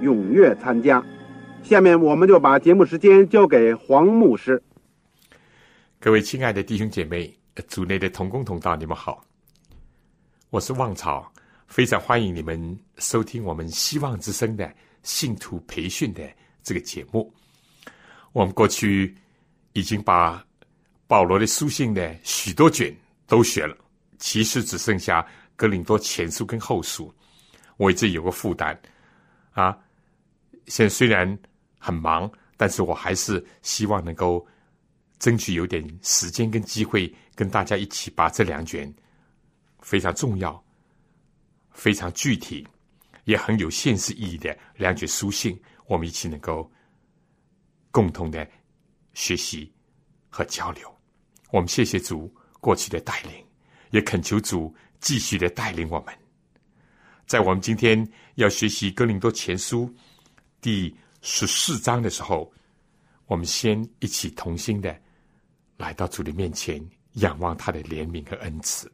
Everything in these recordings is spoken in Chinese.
踊跃参加。下面我们就把节目时间交给黄牧师。各位亲爱的弟兄姐妹、组内的同工同道，你们好，我是旺草，非常欢迎你们收听我们希望之声的信徒培训的这个节目。我们过去已经把。保罗的书信呢，许多卷都学了，其实只剩下格林多前书跟后书。我一直有个负担啊，现在虽然很忙，但是我还是希望能够争取有点时间跟机会，跟大家一起把这两卷非常重要、非常具体、也很有现实意义的两卷书信，我们一起能够共同的学习和交流。我们谢谢主过去的带领，也恳求主继续的带领我们。在我们今天要学习《哥林多前书》第十四章的时候，我们先一起同心的来到主的面前，仰望他的怜悯和恩慈。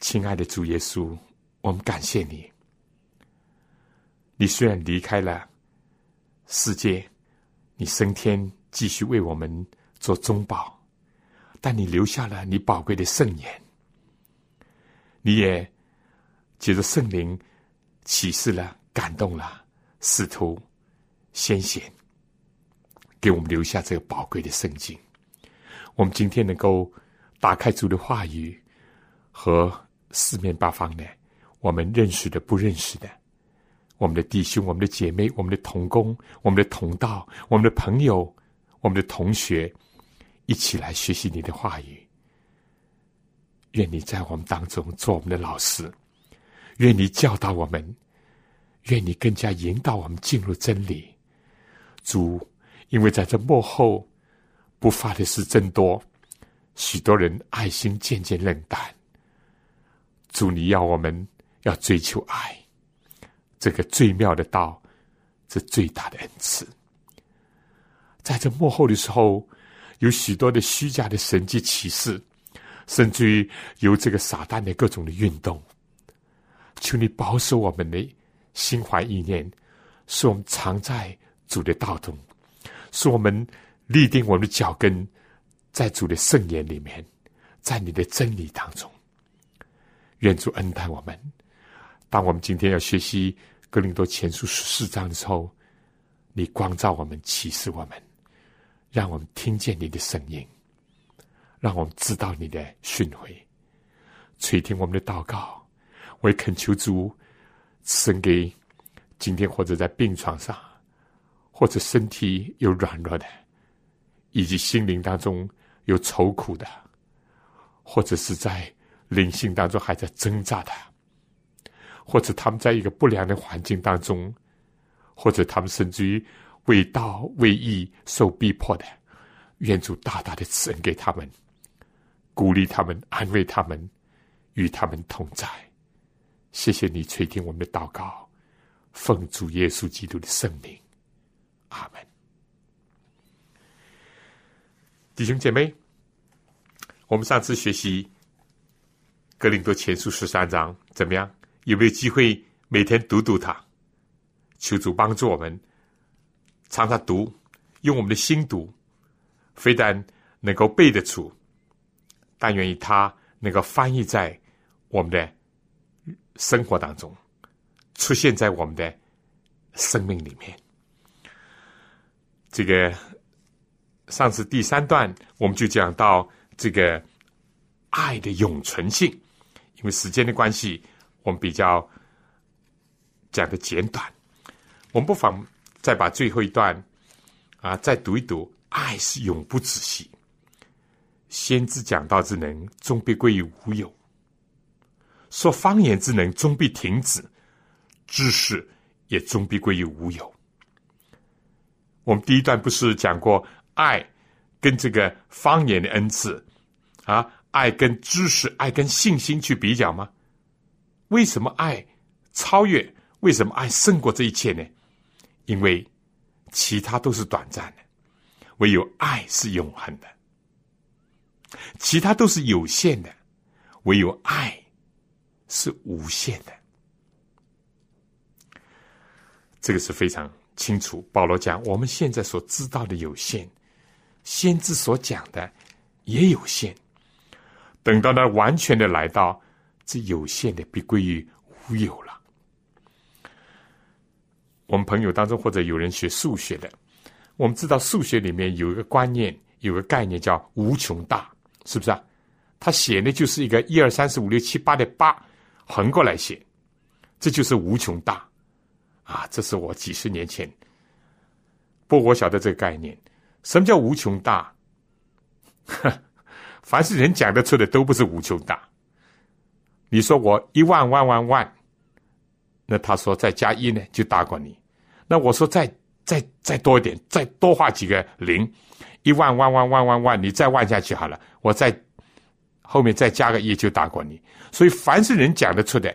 亲爱的主耶稣，我们感谢你。你虽然离开了世界，你升天，继续为我们。做中保，但你留下了你宝贵的圣言，你也借着圣灵启示了、感动了使徒先贤，给我们留下这个宝贵的圣经。我们今天能够打开主的话语和四面八方的我们认识的、不认识的，我们的弟兄、我们的姐妹、我们的同工、我们的同道、我们的朋友、我们的同学。一起来学习你的话语，愿你在我们当中做我们的老师，愿你教导我们，愿你更加引导我们进入真理。主，因为在这幕后不发的事真多，许多人爱心渐渐冷淡。主，你要我们要追求爱，这个最妙的道，是最大的恩赐。在这幕后的时候。有许多的虚假的神迹启示，甚至于有这个撒旦的各种的运动。求你保守我们的心怀意念，使我们常在主的道中，使我们立定我们的脚跟在主的圣言里面，在你的真理当中。愿主恩待我们。当我们今天要学习格林多前书十四章的时候，你光照我们，启示我们。让我们听见你的声音，让我们知道你的训诲，垂听我们的祷告。我也恳求主赐给今天或者在病床上，或者身体有软弱的，以及心灵当中有愁苦的，或者是在灵性当中还在挣扎的，或者他们在一个不良的环境当中，或者他们甚至于。为道为义受逼迫的，愿主大大的赐恩给他们，鼓励他们，安慰他们，与他们同在。谢谢你垂听我们的祷告，奉主耶稣基督的圣名，阿门。弟兄姐妹，我们上次学习格林多前书十三章，怎么样？有没有机会每天读读它？求主帮助我们。常常读，用我们的心读，非但能够背得出，但愿意他能够翻译在我们的生活当中，出现在我们的生命里面。这个上次第三段我们就讲到这个爱的永存性，因为时间的关系，我们比较讲的简短。我们不妨再把最后一段啊再读一读：爱是永不止息，先知讲道之能终必归于无有，说方言之能终必停止，知识也终必归于无有。我们第一段不是讲过爱跟这个方言的恩赐啊，爱跟知识、爱跟信心去比较吗？为什么爱超越？为什么爱胜过这一切呢？因为其他都是短暂的，唯有爱是永恒的；其他都是有限的，唯有爱是无限的。这个是非常。清楚，保罗讲，我们现在所知道的有限，先知所讲的也有限。等到那完全的来到，这有限的必归于无有了。我们朋友当中或者有人学数学的，我们知道数学里面有一个观念，有个概念叫无穷大，是不是啊？他写的就是一个一二三四五六七八的八，横过来写，这就是无穷大。啊，这是我几十年前，不我晓得这个概念。什么叫无穷大？凡是人讲得出的，都不是无穷大。你说我一万万万万，那他说再加一呢，就大过你。那我说再再再多一点，再多画几个零，一万万万万万万，你再万下去好了，我再后面再加个一，就大过你。所以凡是人讲得出的，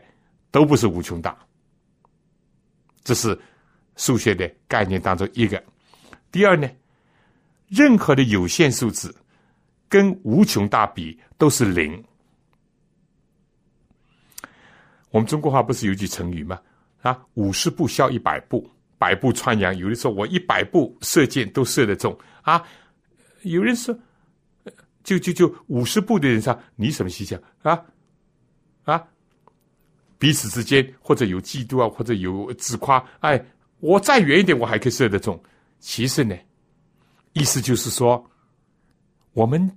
都不是无穷大。这是数学的概念当中一个。第二呢，任何的有限数字跟无穷大比都是零。我们中国话不是有句成语吗？啊，五十步笑一百步，百步穿杨。有的说我一百步射箭都射得中啊。有人说，就就就五十步的人上，你什么形象啊？啊？彼此之间或者有嫉妒啊，或者有自夸，哎，我再远一点，我还可以射得中。其实呢，意思就是说，我们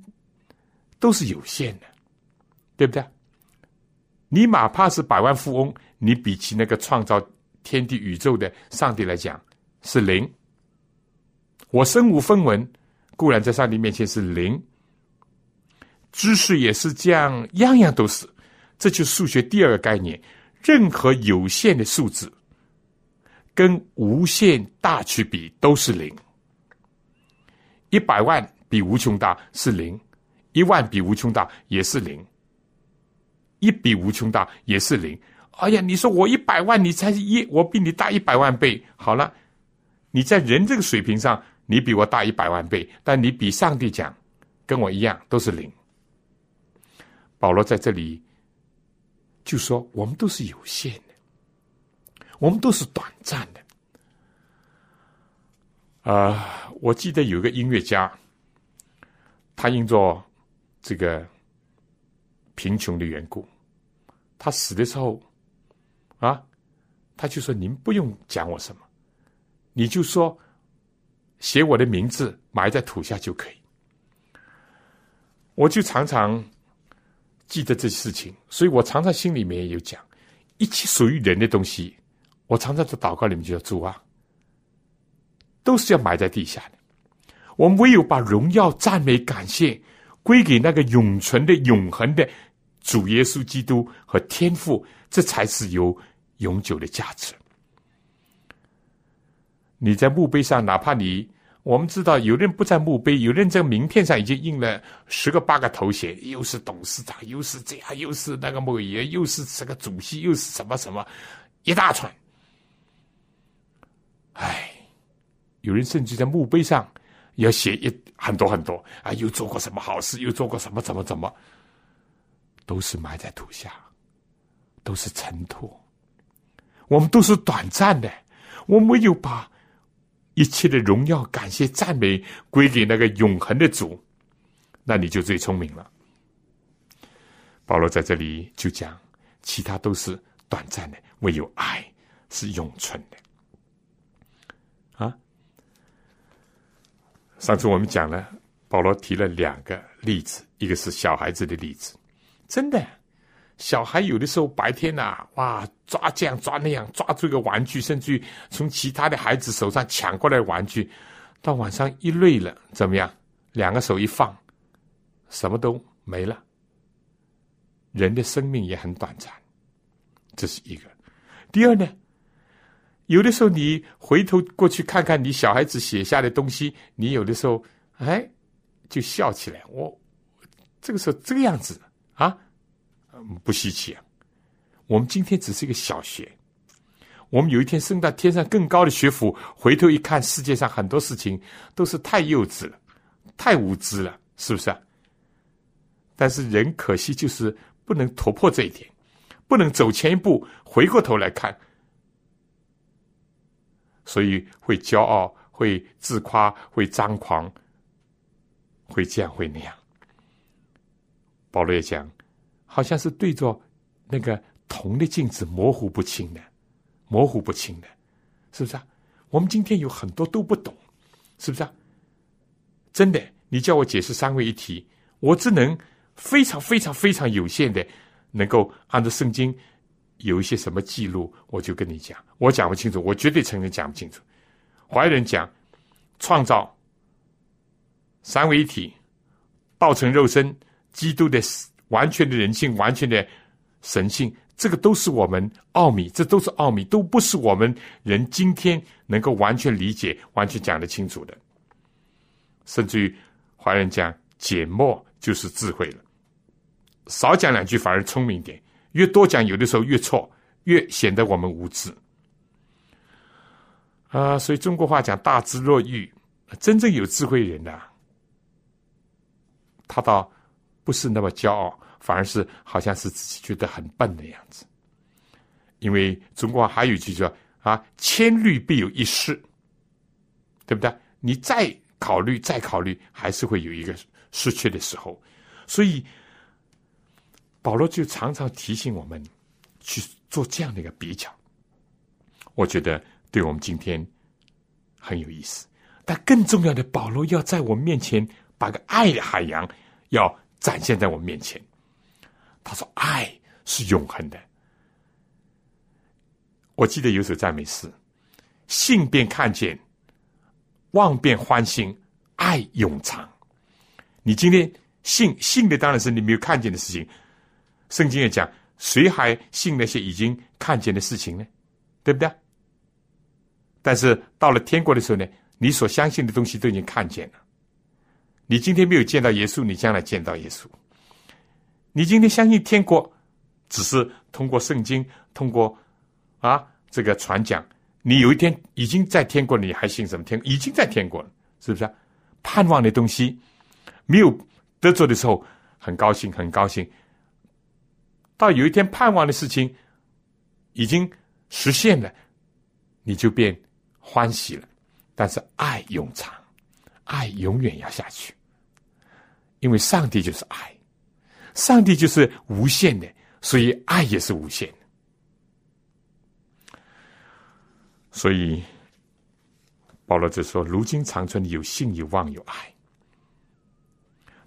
都是有限的，对不对？你哪怕是百万富翁，你比起那个创造天地宇宙的上帝来讲是零。我身无分文，固然在上帝面前是零。知识也是这样，样样都是。这就是数学第二个概念：任何有限的数字跟无限大去比都是零。一百万比无穷大是零，一万比无穷大也是零，一比无穷大也是零。哎呀，你说我一百万，你才一，我比你大一百万倍。好了，你在人这个水平上，你比我大一百万倍，但你比上帝讲，跟我一样都是零。保罗在这里。就说我们都是有限的，我们都是短暂的。啊，我记得有个音乐家，他因着这个贫穷的缘故，他死的时候，啊，他就说：“您不用讲我什么，你就说写我的名字埋在土下就可以。”我就常常。记得这事情，所以我常常心里面有讲，一切属于人的东西，我常常在祷告里面就要主啊，都是要埋在地下的。我们唯有把荣耀、赞美、感谢归给那个永存的、永恒的主耶稣基督和天父，这才是有永久的价值。你在墓碑上，哪怕你。我们知道，有人不在墓碑，有人在名片上已经印了十个八个头衔，又是董事长，又是这样，又是那个某爷，又是这个主席，又是什么什么，一大串。唉，有人甚至在墓碑上要写一很多很多啊，又做过什么好事，又做过什么怎么怎么，都是埋在土下，都是尘土。我们都是短暂的，我没有把。一切的荣耀、感谢、赞美归给那个永恒的主，那你就最聪明了。保罗在这里就讲，其他都是短暂的，唯有爱是永存的。啊，上次我们讲了，保罗提了两个例子，一个是小孩子的例子，真的。小孩有的时候白天呐，哇，抓这样抓那样，抓住一个玩具，甚至于从其他的孩子手上抢过来玩具，到晚上一累了，怎么样？两个手一放，什么都没了。人的生命也很短暂，这是一个。第二呢，有的时候你回头过去看看你小孩子写下的东西，你有的时候哎就笑起来。我这个时候这个样子。不稀奇啊！我们今天只是一个小学，我们有一天升到天上更高的学府，回头一看，世界上很多事情都是太幼稚了，太无知了，是不是啊？但是人可惜就是不能突破这一点，不能走前一步，回过头来看，所以会骄傲，会自夸，会张狂，会这样会那样。保罗也讲。好像是对着那个铜的镜子，模糊不清的，模糊不清的，是不是啊？我们今天有很多都不懂，是不是啊？真的，你叫我解释三位一体，我只能非常非常非常有限的，能够按照圣经有一些什么记录，我就跟你讲，我讲不清楚，我绝对承认讲不清楚。怀仁讲创造三位一体，道成肉身，基督的。完全的人性，完全的神性，这个都是我们奥秘，这都是奥秘，都不是我们人今天能够完全理解、完全讲得清楚的。甚至于华人讲缄默就是智慧了，少讲两句反而聪明点，越多讲有的时候越错，越显得我们无知。啊，所以中国话讲大智若愚，真正有智慧人呐，他倒。不是那么骄傲，反而是好像是自己觉得很笨的样子。因为中国还有一句叫“啊，千虑必有一失”，对不对？你再考虑，再考虑，还是会有一个失去的时候。所以保罗就常常提醒我们去做这样的一个比较。我觉得对我们今天很有意思。但更重要的，保罗要在我面前把个爱的海洋要。展现在我面前，他说：“爱是永恒的。”我记得有首赞美诗：“信便看见，望便欢心，爱永长。”你今天信信的当然是你没有看见的事情。圣经也讲：“谁还信那些已经看见的事情呢？”对不对？但是到了天国的时候呢，你所相信的东西都已经看见了。你今天没有见到耶稣，你将来见到耶稣。你今天相信天国，只是通过圣经，通过啊这个传讲。你有一天已经在天国，你还信什么天？已经在天国了，是不是？盼望的东西没有得着的时候，很高兴，很高兴。到有一天盼望的事情已经实现了，你就变欢喜了。但是爱永长。爱永远要下去，因为上帝就是爱，上帝就是无限的，所以爱也是无限的。所以保罗就说：“如今长存的有信、有望、有爱。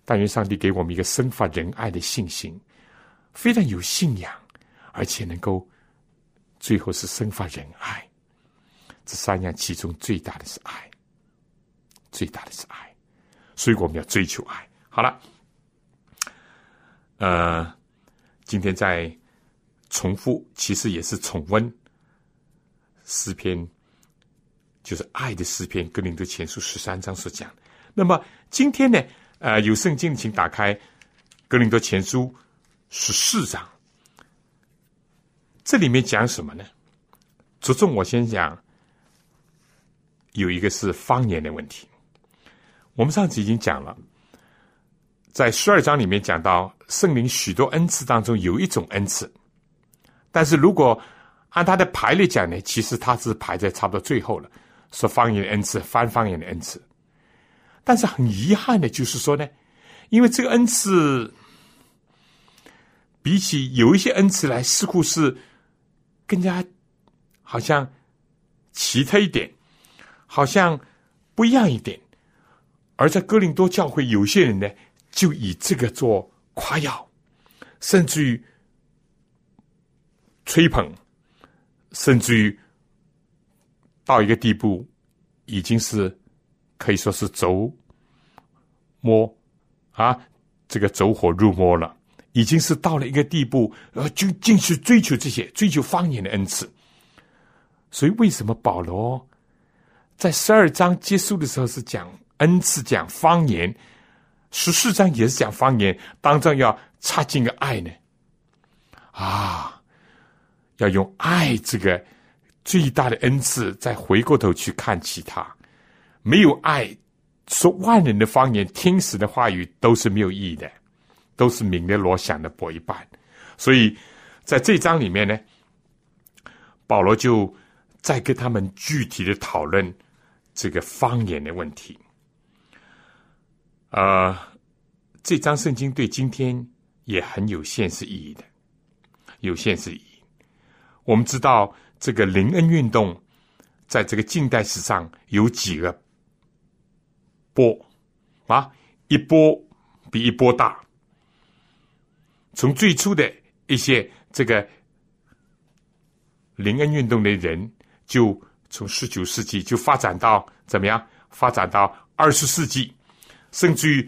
但愿上帝给我们一个生发仁爱的信心，非常有信仰，而且能够最后是生发仁爱。这三样其中最大的是爱。”最大的是爱，所以我们要追求爱。好了，呃，今天在重复，其实也是重温诗篇，就是爱的诗篇，格林德前书十三章所讲。那么今天呢，呃，有圣经，请打开格林德前书十四章，这里面讲什么呢？着重我先讲，有一个是方言的问题。我们上次已经讲了，在十二章里面讲到圣灵许多恩赐当中有一种恩赐，但是如果按它的排列讲呢，其实它是排在差不多最后了，说方言的恩赐、翻方言的恩赐。但是很遗憾的就是说呢，因为这个恩赐比起有一些恩赐来，似乎是更加好像奇特一点，好像不一样一点。而在哥林多教会，有些人呢，就以这个做夸耀，甚至于吹捧，甚至于到一个地步，已经是可以说是走摸啊，这个走火入魔了，已经是到了一个地步，呃，就进去追求这些，追求方言的恩赐。所以，为什么保罗在十二章结束的时候是讲？恩赐讲方言，十四章也是讲方言，当中要插进个爱呢，啊，要用爱这个最大的恩赐，再回过头去看其他，没有爱，说万人的方言、天使的话语都是没有意义的，都是明的罗想的薄一半。所以在这章里面呢，保罗就在跟他们具体的讨论这个方言的问题。呃，这张圣经对今天也很有现实意义的，有现实意义。我们知道这个灵恩运动，在这个近代史上有几个波啊，一波比一波大。从最初的一些这个灵恩运动的人，就从十九世纪就发展到怎么样？发展到二十世纪。甚至于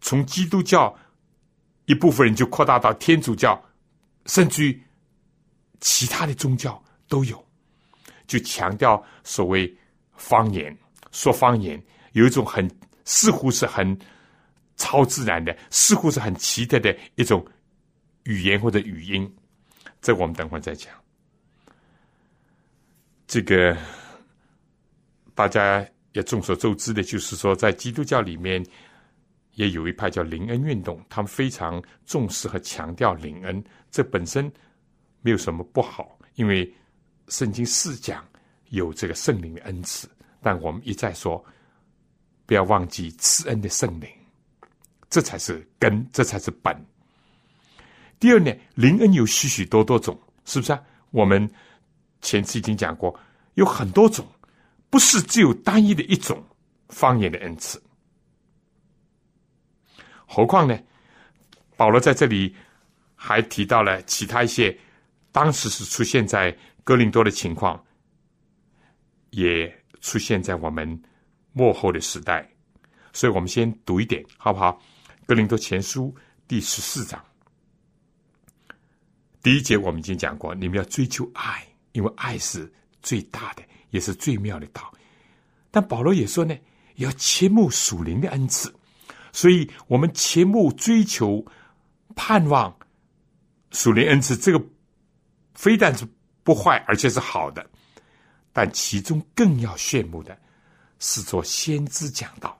从基督教一部分人就扩大到天主教，甚至于其他的宗教都有，就强调所谓方言，说方言有一种很似乎是很超自然的，似乎是很奇特的一种语言或者语音。这我们等会再讲。这个大家。也众所周知的，就是说，在基督教里面，也有一派叫灵恩运动，他们非常重视和强调灵恩。这本身没有什么不好，因为圣经是讲有这个圣灵的恩赐。但我们一再说，不要忘记赐恩的圣灵，这才是根，这才是本。第二呢，灵恩有许许多多种，是不是啊？我们前次已经讲过，有很多种。不是只有单一的一种方言的恩赐，何况呢？保罗在这里还提到了其他一些当时是出现在哥林多的情况，也出现在我们幕后的时代。所以我们先读一点，好不好？哥林多前书第十四章第一节，我们已经讲过，你们要追求爱，因为爱是最大的。也是最妙的道，但保罗也说呢，要切慕属灵的恩赐，所以我们切慕追求、盼望属灵恩赐，这个非但是不坏，而且是好的。但其中更要羡慕的是做先知讲道。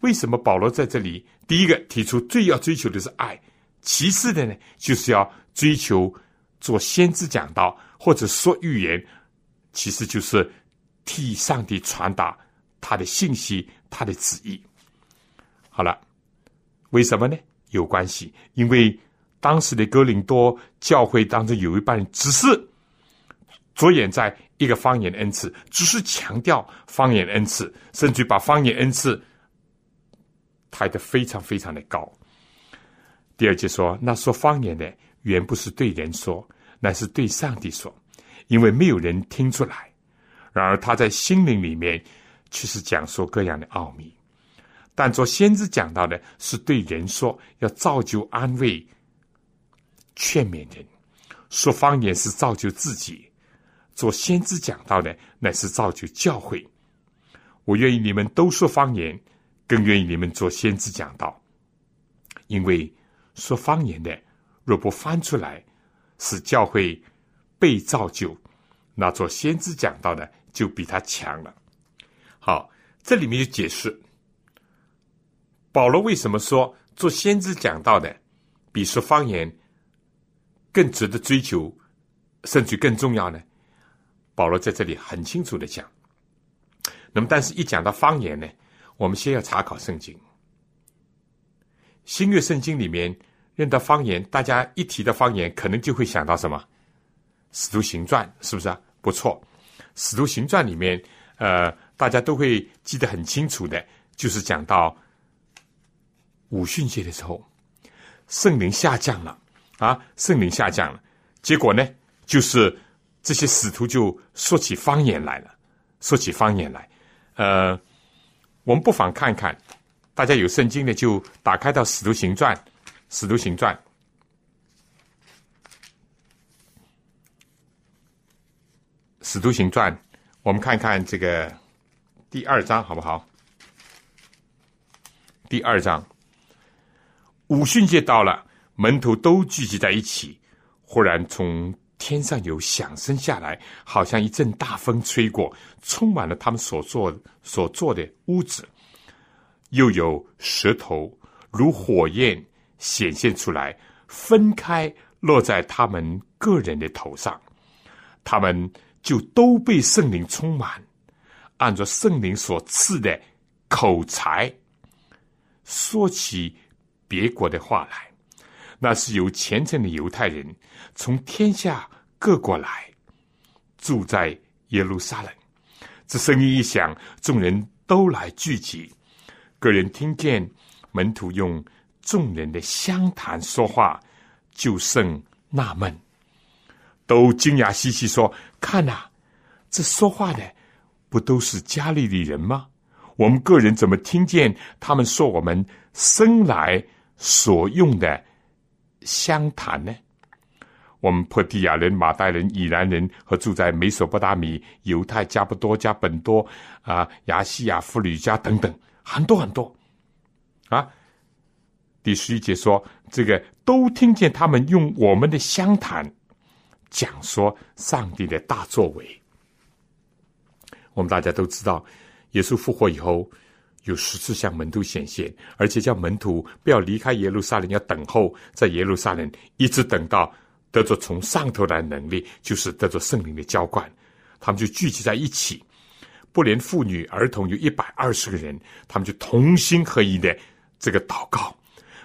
为什么保罗在这里第一个提出最要追求的是爱，其次的呢，就是要追求做先知讲道。或者说预言，其实就是替上帝传达他的信息、他的旨意。好了，为什么呢？有关系，因为当时的哥林多教会当中有一半人只是着眼在一个方言恩赐，只是强调方言恩赐，甚至把方言恩赐抬得非常非常的高。第二节说，那说方言的原不是对人说。乃是对上帝说，因为没有人听出来。然而他在心灵里面却是讲说各样的奥秘。但做先知讲到的是对人说，要造就、安慰、劝勉人；说方言是造就自己。做先知讲到的乃是造就教会。我愿意你们都说方言，更愿意你们做先知讲道，因为说方言的若不翻出来。使教会被造就，那做先知讲到的就比他强了。好，这里面就解释保罗为什么说做先知讲到的比说方言更值得追求，甚至更重要呢？保罗在这里很清楚的讲。那么，但是一讲到方言呢，我们先要查考圣经，新约圣经里面。认到方言，大家一提到方言，可能就会想到什么？使徒行传》，是不是啊？不错，《使徒行传》里面，呃，大家都会记得很清楚的，就是讲到五旬节的时候，圣灵下降了啊，圣灵下降了，结果呢，就是这些使徒就说起方言来了，说起方言来，呃，我们不妨看看，大家有圣经的就打开到《使徒行传》，《使徒行传》。《使徒行传》，我们看看这个第二章好不好？第二章，五旬节到了，门徒都聚集在一起。忽然从天上有响声下来，好像一阵大风吹过，充满了他们所坐所坐的屋子。又有舌头如火焰显现出来，分开落在他们个人的头上，他们。就都被圣灵充满，按照圣灵所赐的口才，说起别国的话来。那是由虔诚的犹太人从天下各国来，住在耶路撒冷。这声音一响，众人都来聚集。个人听见门徒用众人的相谈说话，就剩纳闷。都惊讶兮兮说：“看呐，这说话的不都是加利利人吗？我们个人怎么听见他们说我们生来所用的相谈呢？我们破地亚人、马代人、以兰人和住在美索不达米、犹太、加不多、加本多啊、亚细亚、弗吕加等等，很多很多啊。第十一节说，这个都听见他们用我们的相谈。”讲说上帝的大作为，我们大家都知道，耶稣复活以后有十次向门徒显现，而且叫门徒不要离开耶路撒冷，要等候在耶路撒冷，一直等到得着从上头来能力，就是得着圣灵的浇灌。他们就聚集在一起，不连妇女儿童有一百二十个人，他们就同心合一的这个祷告，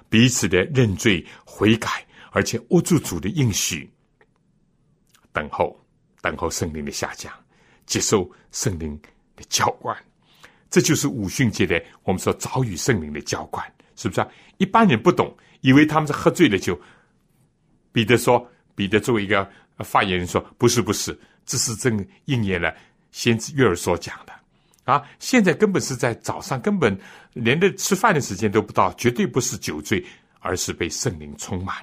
彼此的认罪悔改，而且握住主的应许。等候，等候圣灵的下降，接受圣灵的浇灌，这就是五旬节的我们说早与圣灵的浇灌，是不是啊？一般人不懂，以为他们是喝醉了酒。彼得说：“彼得作为一个发言人说，不是，不是，这是正应验了先知约尔所讲的啊！现在根本是在早上，根本连的吃饭的时间都不到，绝对不是酒醉，而是被圣灵充满。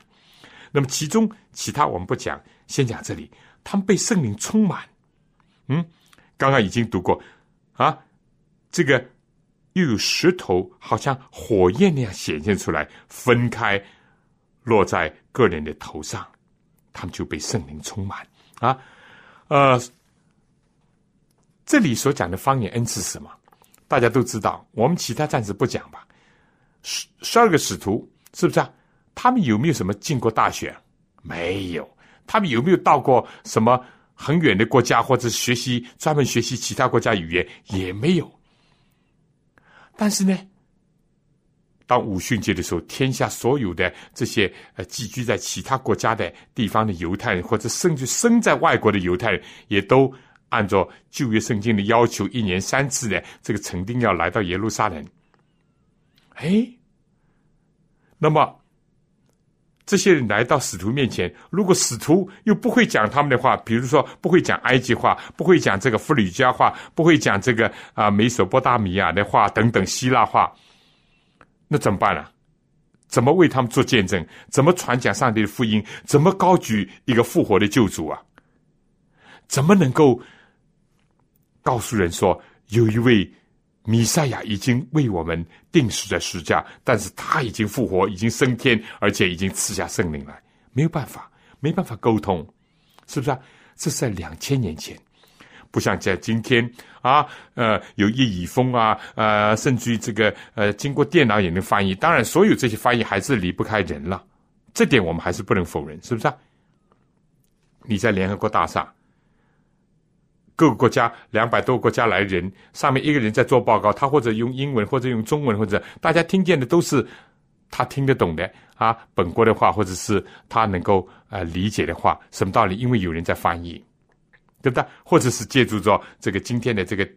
那么其中其他我们不讲。”先讲这里，他们被圣灵充满。嗯，刚刚已经读过啊，这个又有石头，好像火焰那样显现出来，分开落在个人的头上，他们就被圣灵充满啊。呃，这里所讲的方言恩赐是什么？大家都知道，我们其他暂时不讲吧。十十二个使徒是不是啊？他们有没有什么进过大学？没有。他们有没有到过什么很远的国家，或者学习专门学习其他国家语言？也没有。但是呢，当五旬节的时候，天下所有的这些呃寄居在其他国家的地方的犹太人，或者甚至生在外国的犹太人，也都按照旧约圣经的要求，一年三次的这个成定要来到耶路撒冷。哎，那么。这些人来到使徒面前，如果使徒又不会讲他们的话，比如说不会讲埃及话，不会讲这个弗里加话，不会讲这个啊美索不达米亚的话等等希腊话，那怎么办呢？怎么为他们做见证？怎么传讲上帝的福音？怎么高举一个复活的救主啊？怎么能够告诉人说有一位？弥赛亚已经为我们定死在十架，但是他已经复活，已经升天，而且已经赐下圣灵来，没有办法，没办法沟通，是不是啊？这是在两千年前，不像在今天啊，呃，有叶以峰啊，呃，甚至于这个呃，经过电脑也能翻译。当然，所有这些翻译还是离不开人了，这点我们还是不能否认，是不是啊？你在联合国大厦。各个国家两百多个国家来人，上面一个人在做报告，他或者用英文，或者用中文，或者大家听见的都是他听得懂的啊，本国的话，或者是他能够呃理解的话，什么道理？因为有人在翻译，对不对？或者是借助着这个今天的这个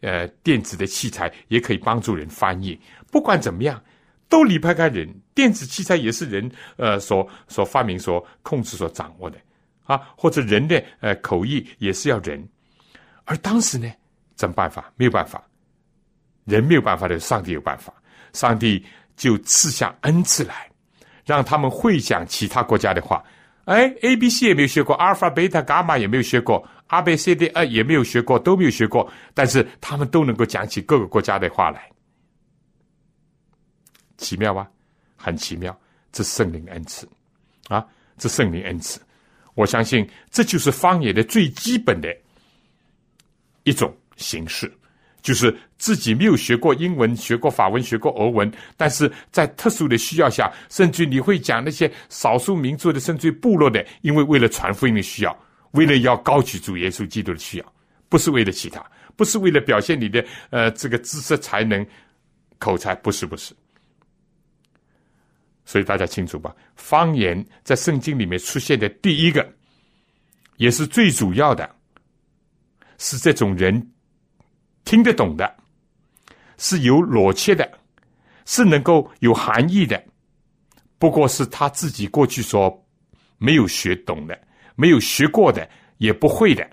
呃电子的器材，也可以帮助人翻译。不管怎么样，都离不开人。电子器材也是人呃所所发明、所控制、所掌握的啊，或者人的呃口译也是要人。而当时呢，怎么办法？没有办法，人没有办法的，上帝有办法。上帝。就赐下恩赐来，让他们会讲其他国家的话。哎，A、B、C 也没有学过，阿尔法、贝塔、伽马也没有学过，阿、贝、C、D、呃也没有学过，都没有学过。但是他们都能够讲起各个国家的话来，奇妙吧？很奇妙，这圣灵恩赐啊！这圣灵恩赐，我相信这就是方言的最基本的一种形式。就是自己没有学过英文、学过法文、学过俄文，但是在特殊的需要下，甚至你会讲那些少数民族的，甚至部落的，因为为了传福音的需要，为了要高举主耶稣基督的需要，不是为了其他，不是为了表现你的呃这个知识才能、口才，不是不是。所以大家清楚吧？方言在圣经里面出现的第一个，也是最主要的，是这种人。听得懂的，是有裸切的，是能够有含义的。不过是他自己过去说没有学懂的，没有学过的，也不会的。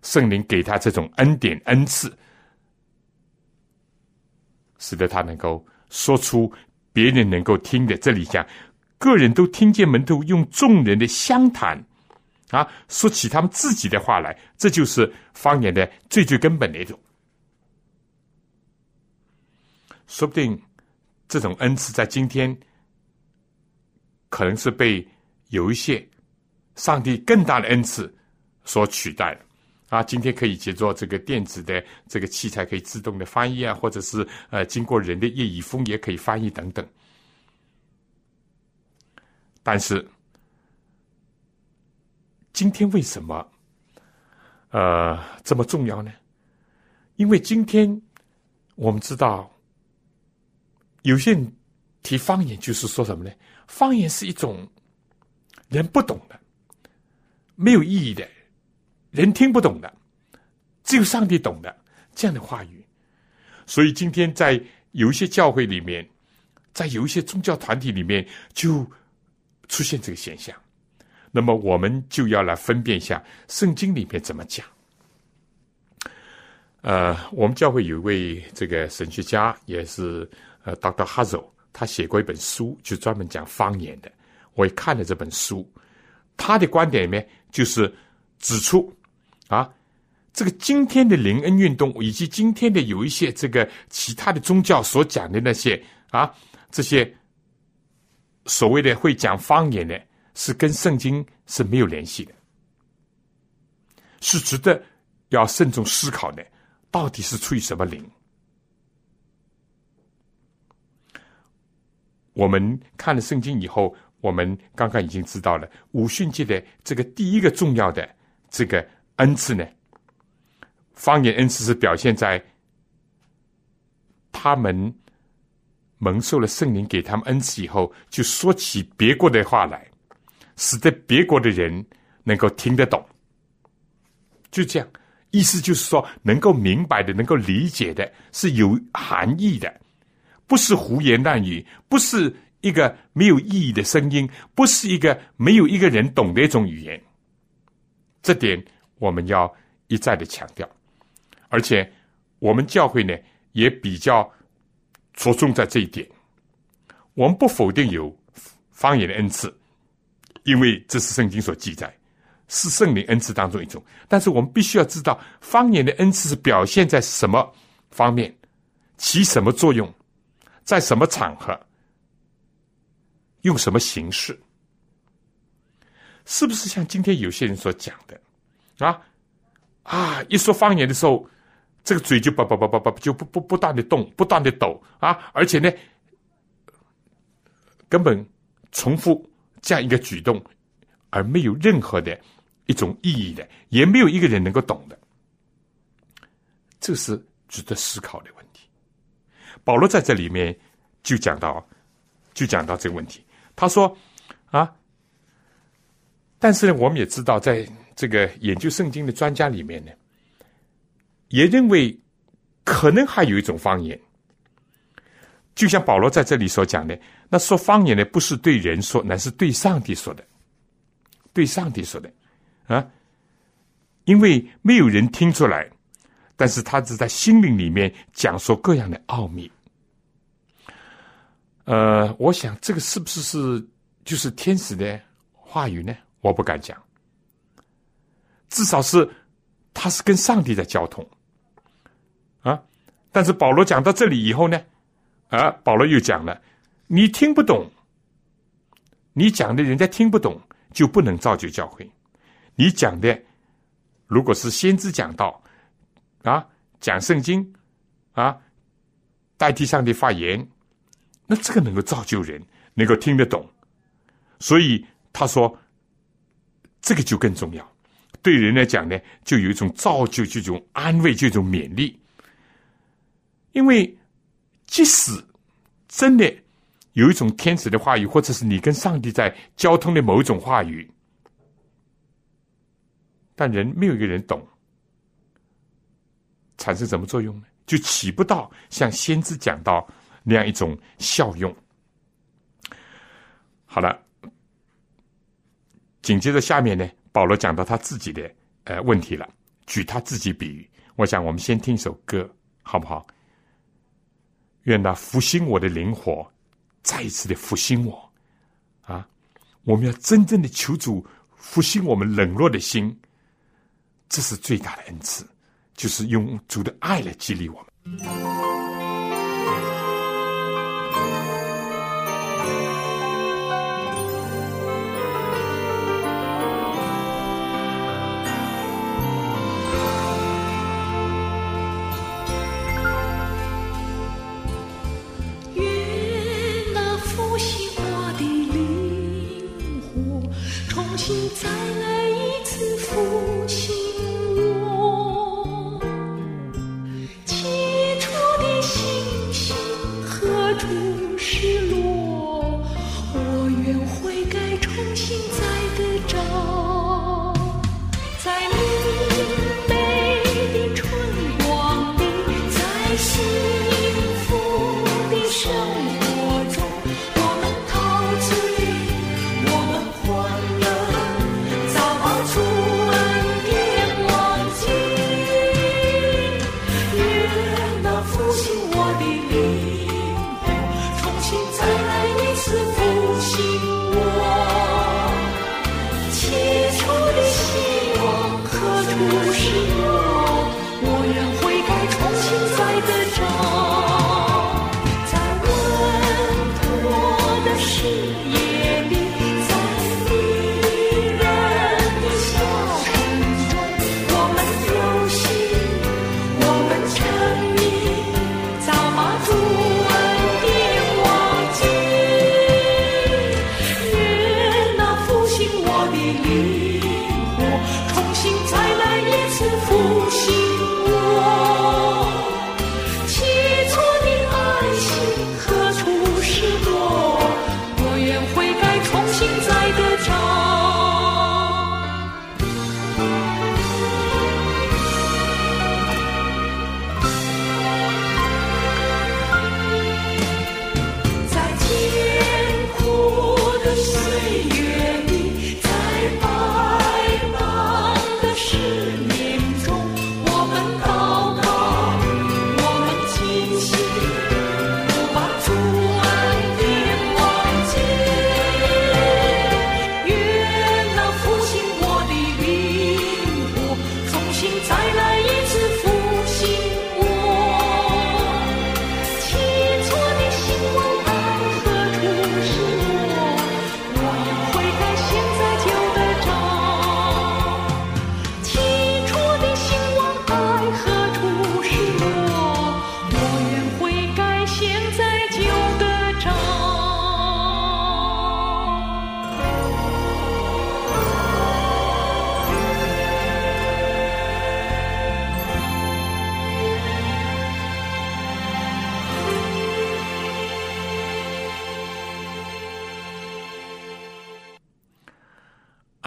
圣灵给他这种恩典恩赐，使得他能够说出别人能够听的。这里讲，个人都听见门徒用众人的相谈啊，说起他们自己的话来，这就是方言的最最根本的一种。说不定这种恩赐在今天可能是被有一些上帝更大的恩赐所取代了啊！今天可以借助这个电子的这个器材，可以自动的翻译啊，或者是呃经过人的业余风也可以翻译等等。但是今天为什么呃这么重要呢？因为今天我们知道。有些人提方言，就是说什么呢？方言是一种人不懂的、没有意义的、人听不懂的，只有上帝懂的这样的话语。所以今天在有一些教会里面，在有一些宗教团体里面，就出现这个现象。那么我们就要来分辨一下圣经里面怎么讲。呃，我们教会有一位这个神学家，也是。呃，Dr. Hazel 他写过一本书，就专门讲方言的。我也看了这本书，他的观点里面就是指出啊，这个今天的灵恩运动，以及今天的有一些这个其他的宗教所讲的那些啊，这些所谓的会讲方言的，是跟圣经是没有联系的，是值得要慎重思考的，到底是出于什么灵？我们看了圣经以后，我们刚刚已经知道了五训界的这个第一个重要的这个恩赐呢，方言恩赐是表现在他们蒙受了圣灵给他们恩赐以后，就说起别国的话来，使得别国的人能够听得懂。就这样，意思就是说，能够明白的、能够理解的，是有含义的。不是胡言乱语，不是一个没有意义的声音，不是一个没有一个人懂的一种语言。这点我们要一再的强调，而且我们教会呢也比较着重在这一点。我们不否定有方言的恩赐，因为这是圣经所记载，是圣灵恩赐当中一种。但是我们必须要知道，方言的恩赐是表现在什么方面，起什么作用。在什么场合，用什么形式，是不是像今天有些人所讲的啊啊？一说方言的时候，这个嘴就叭叭叭叭叭就不不不断的动，不断的抖啊！而且呢，根本重复这样一个举动，而没有任何的一种意义的，也没有一个人能够懂的，这是值得思考的问题。保罗在这里面就讲到，就讲到这个问题。他说：“啊，但是呢，我们也知道，在这个研究圣经的专家里面呢，也认为可能还有一种方言。就像保罗在这里所讲的，那说方言呢，不是对人说，乃是对上帝说的，对上帝说的啊，因为没有人听出来，但是他只在心灵里面讲说各样的奥秘。”呃，我想这个是不是是就是天使的话语呢？我不敢讲，至少是他是跟上帝在交通啊。但是保罗讲到这里以后呢，啊，保罗又讲了，你听不懂，你讲的人家听不懂，就不能造就教会。你讲的如果是先知讲道啊，讲圣经啊，代替上帝发言。那这个能够造就人，能够听得懂，所以他说，这个就更重要。对人来讲呢，就有一种造就，这种安慰，这种勉励。因为即使真的有一种天使的话语，或者是你跟上帝在交通的某一种话语，但人没有一个人懂，产生什么作用呢？就起不到像先知讲到。那样一种效用。好了，紧接着下面呢，保罗讲到他自己的呃问题了，举他自己比喻。我想我们先听一首歌，好不好？愿那复兴我的灵火，再一次的复兴我啊！我们要真正的求主复兴我们冷落的心，这是最大的恩赐，就是用主的爱来激励我们。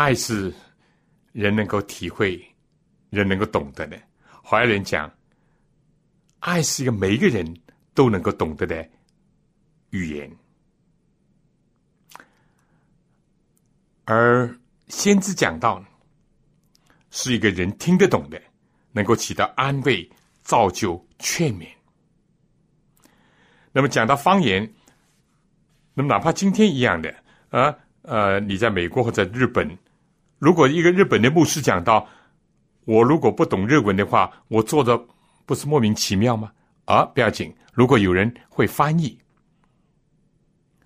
爱是人能够体会、人能够懂得的。华人讲，爱是一个每一个人都能够懂得的语言，而先知讲到，是一个人听得懂的，能够起到安慰、造就、劝勉。那么讲到方言，那么哪怕今天一样的啊，呃，你在美国或者日本，如果一个日本的牧师讲到，我如果不懂日文的话，我做的不是莫名其妙吗？啊，不要紧，如果有人会翻译，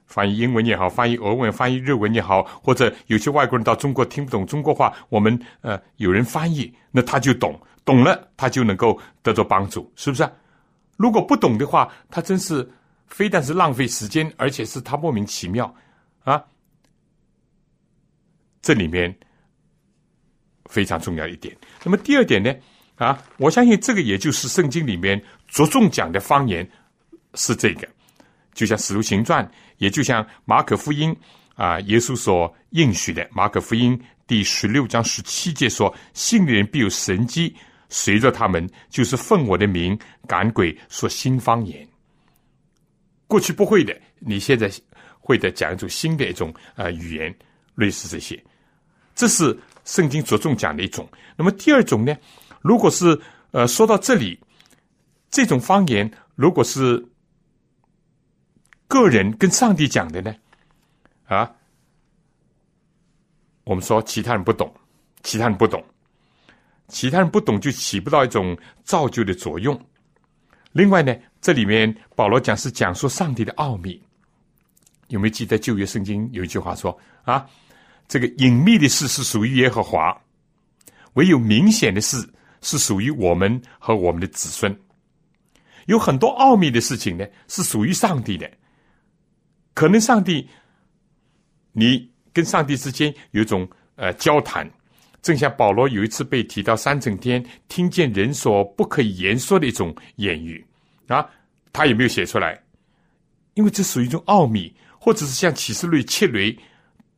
翻译英文也好，翻译俄文、翻译日文也好，或者有些外国人到中国听不懂中国话，我们呃有人翻译，那他就懂，懂了他就能够得到帮助，是不是？如果不懂的话，他真是。非但是浪费时间，而且是他莫名其妙啊！这里面非常重要一点。那么第二点呢？啊，我相信这个也就是圣经里面着重讲的方言是这个，就像《使徒行传》，也就像《马可福音》啊，耶稣所应许的《马可福音》第十六章十七节说：“信的人必有神机随着他们，就是奉我的名赶鬼，说新方言。”过去不会的，你现在会的讲一种新的一种呃语言，类似这些，这是圣经着重讲的一种。那么第二种呢，如果是呃说到这里，这种方言如果是个人跟上帝讲的呢，啊，我们说其他人不懂，其他人不懂，其他人不懂就起不到一种造就的作用。另外呢，这里面保罗讲是讲述上帝的奥秘，有没有记得旧约圣经有一句话说啊，这个隐秘的事是属于耶和华，唯有明显的事是属于我们和我们的子孙。有很多奥秘的事情呢，是属于上帝的。可能上帝，你跟上帝之间有一种呃交谈。正像保罗有一次被提到三层天，听见人所不可言说的一种言语，啊，他也没有写出来，因为这属于一种奥秘，或者是像启示录七雷，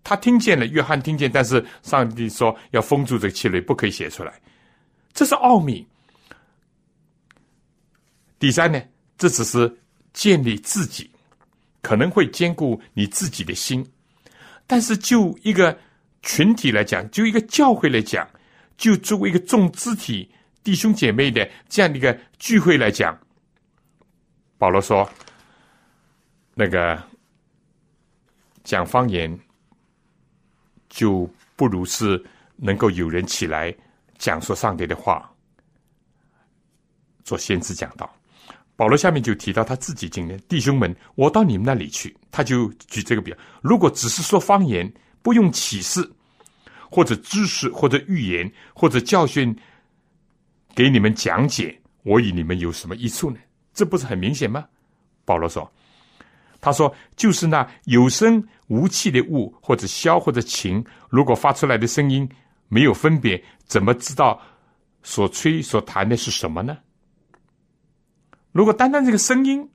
他听见了，约翰听见，但是上帝说要封住这个气雷，不可以写出来，这是奥秘。第三呢，这只是建立自己，可能会兼顾你自己的心，但是就一个。群体来讲，就一个教会来讲，就作为一个众肢体弟兄姐妹的这样的一个聚会来讲，保罗说，那个讲方言就不如是能够有人起来讲说上帝的话，做先知讲道。保罗下面就提到他自己经验，弟兄们，我到你们那里去，他就举这个比，如果只是说方言。不用启示，或者知识，或者预言，或者教训，给你们讲解，我与你们有什么益处呢？这不是很明显吗？保罗说：“他说，就是那有声无气的物，或者箫，或者琴，如果发出来的声音没有分别，怎么知道所吹所弹的是什么呢？如果单单这个声音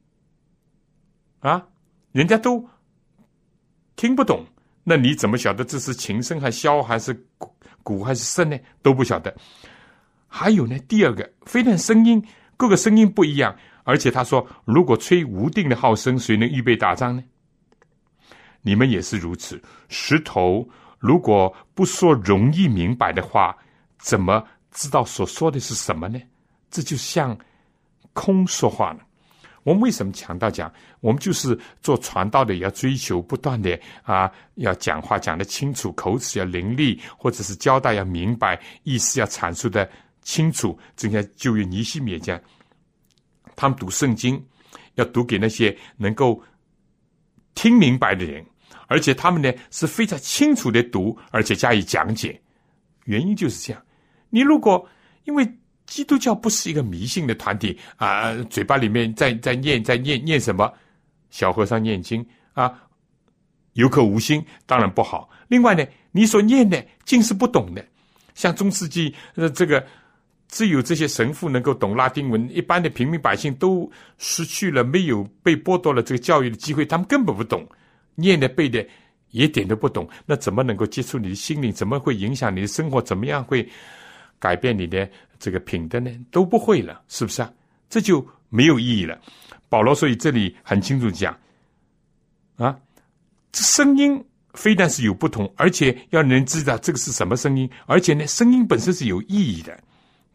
啊，人家都听不懂。”那你怎么晓得这是琴声还箫还是鼓鼓还是笙呢？都不晓得。还有呢，第二个，非但声音各个声音不一样，而且他说，如果吹无定的号声，谁能预备打仗呢？你们也是如此。石头如果不说容易明白的话，怎么知道所说的是什么呢？这就像空说话了。我们为什么强调讲？我们就是做传道的，要追求不断的啊，要讲话讲得清楚，口齿要伶俐，或者是交代要明白，意思要阐述的清楚。正像旧约尼西米这样，他们读圣经要读给那些能够听明白的人，而且他们呢是非常清楚的读，而且加以讲解。原因就是这样。你如果因为。基督教不是一个迷信的团体啊！嘴巴里面在在念在念念什么？小和尚念经啊，有口无心，当然不好。另外呢，你所念的竟是不懂的，像中世纪呃这个，只有这些神父能够懂拉丁文，一般的平民百姓都失去了没有被剥夺了这个教育的机会，他们根本不懂，念的背的一点都不懂，那怎么能够接触你的心灵？怎么会影响你的生活？怎么样会改变你的这个品德呢？都不会了，是不是啊？这就没有意义了。保罗所以这里很清楚讲啊，这声音非但是有不同，而且要人知道这个是什么声音，而且呢，声音本身是有意义的，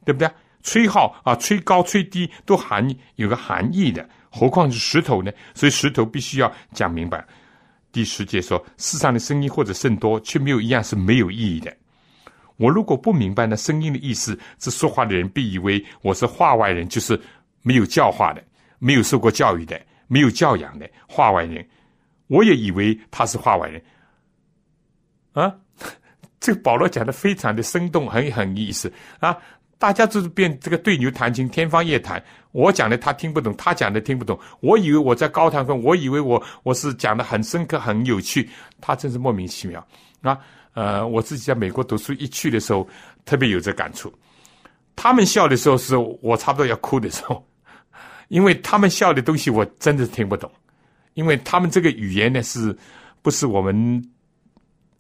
对不对？吹号啊，吹高吹低都含有个含义的，何况是石头呢？所以石头必须要讲明白。第十节说，世上的声音或者甚多，却没有一样是没有意义的。我如果不明白那声音的意思，这说话的人必以为我是话外人，就是没有教化的、没有受过教育的、没有教养的话外人。我也以为他是话外人。啊，这个保罗讲的非常的生动，很很意思啊。大家就是变这个对牛弹琴，天方夜谭。我讲的他听不懂，他讲的听不懂。我以为我在高谈阔，我以为我我是讲的很深刻、很有趣，他真是莫名其妙啊！呃，我自己在美国读书一去的时候，特别有这感触。他们笑的时候，是我差不多要哭的时候，因为他们笑的东西我真的听不懂，因为他们这个语言呢，是不是我们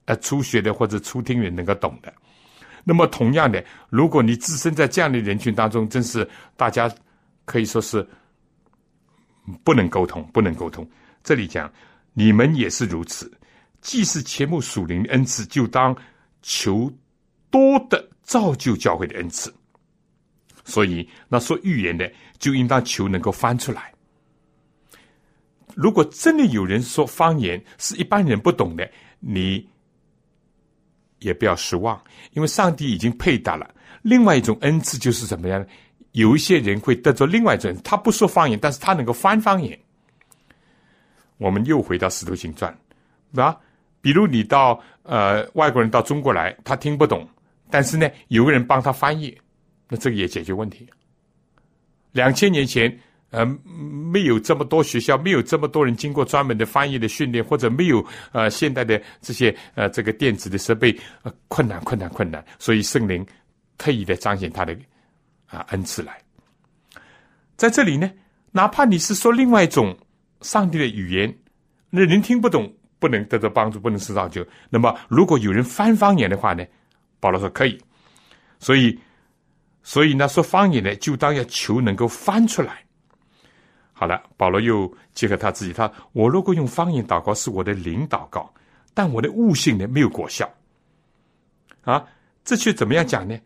呃初学的或者初听人能够懂的？那么，同样的，如果你置身在这样的人群当中，真是大家可以说是不能沟通，不能沟通。这里讲，你们也是如此。既是切慕属灵的恩赐，就当求多的造就教会的恩赐。所以，那说预言的，就应当求能够翻出来。如果真的有人说方言是一般人不懂的，你。也不要失望，因为上帝已经配搭了另外一种恩赐，就是怎么样呢？有一些人会得着另外一种，他不说方言，但是他能够翻方言。我们又回到《使徒行传》，啊，比如你到呃外国人到中国来，他听不懂，但是呢，有个人帮他翻译，那这个也解决问题。两千年前。呃，没有这么多学校，没有这么多人经过专门的翻译的训练，或者没有呃现代的这些呃这个电子的设备，呃困难困难困难，所以圣灵特意的彰显他的啊恩赐来。在这里呢，哪怕你是说另外一种上帝的语言，那人听不懂，不能得到帮助，不能受造就。那么如果有人翻方言的话呢，保罗说可以。所以，所以呢，说方言呢，就当要求能够翻出来。好了，保罗又结合他自己，他我如果用方言祷告是我的灵祷告，但我的悟性呢没有果效，啊，这却怎么样讲呢？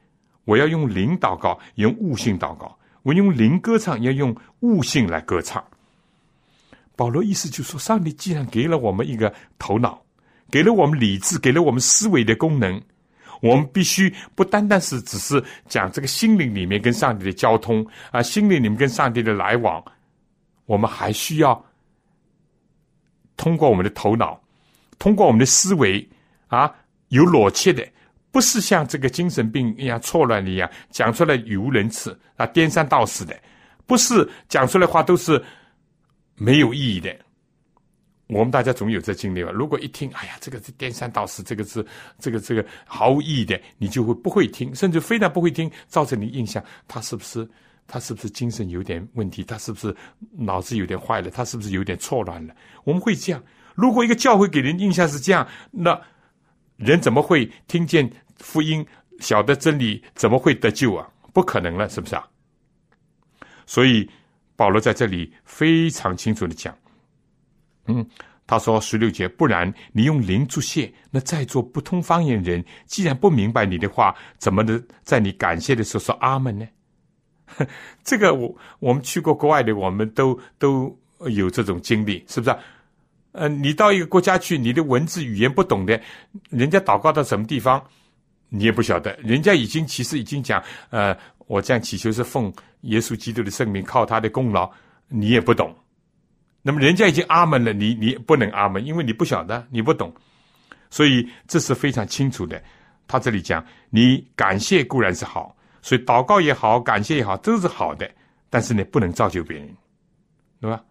我要用灵祷告，用悟性祷告；我用灵歌唱，要用悟性来歌唱。保罗意思就是说，上帝既然给了我们一个头脑，给了我们理智，给了我们思维的功能，我们必须不单单是只是讲这个心灵里面跟上帝的交通啊，心灵里面跟上帝的来往。我们还需要通过我们的头脑，通过我们的思维啊，有逻辑的，不是像这个精神病一样错乱的一样讲出来语无伦次啊，颠三倒四的，不是讲出来话都是没有意义的。我们大家总有这经历吧？如果一听，哎呀，这个是颠三倒四，这个是这个这个毫无意义的，你就会不会听，甚至非但不会听，造成你印象，他是不是？他是不是精神有点问题？他是不是脑子有点坏了？他是不是有点错乱了？我们会这样。如果一个教会给人印象是这样，那人怎么会听见福音、晓得真理？怎么会得救啊？不可能了，是不是啊？所以保罗在这里非常清楚的讲，嗯，他说十六节，不然你用灵助谢，那在座不通方言人，既然不明白你的话，怎么能在你感谢的时候说阿门呢？这个我我们去过国外的，我们都都有这种经历，是不是？呃，你到一个国家去，你的文字语言不懂的，人家祷告到什么地方，你也不晓得。人家已经其实已经讲，呃，我这样祈求是奉耶稣基督的圣名，靠他的功劳，你也不懂。那么人家已经阿门了，你你不能阿门，因为你不晓得，你不懂。所以这是非常清楚的。他这里讲，你感谢固然是好。所以祷告也好，感谢也好，都是好的。但是呢，不能造就别人，对吧？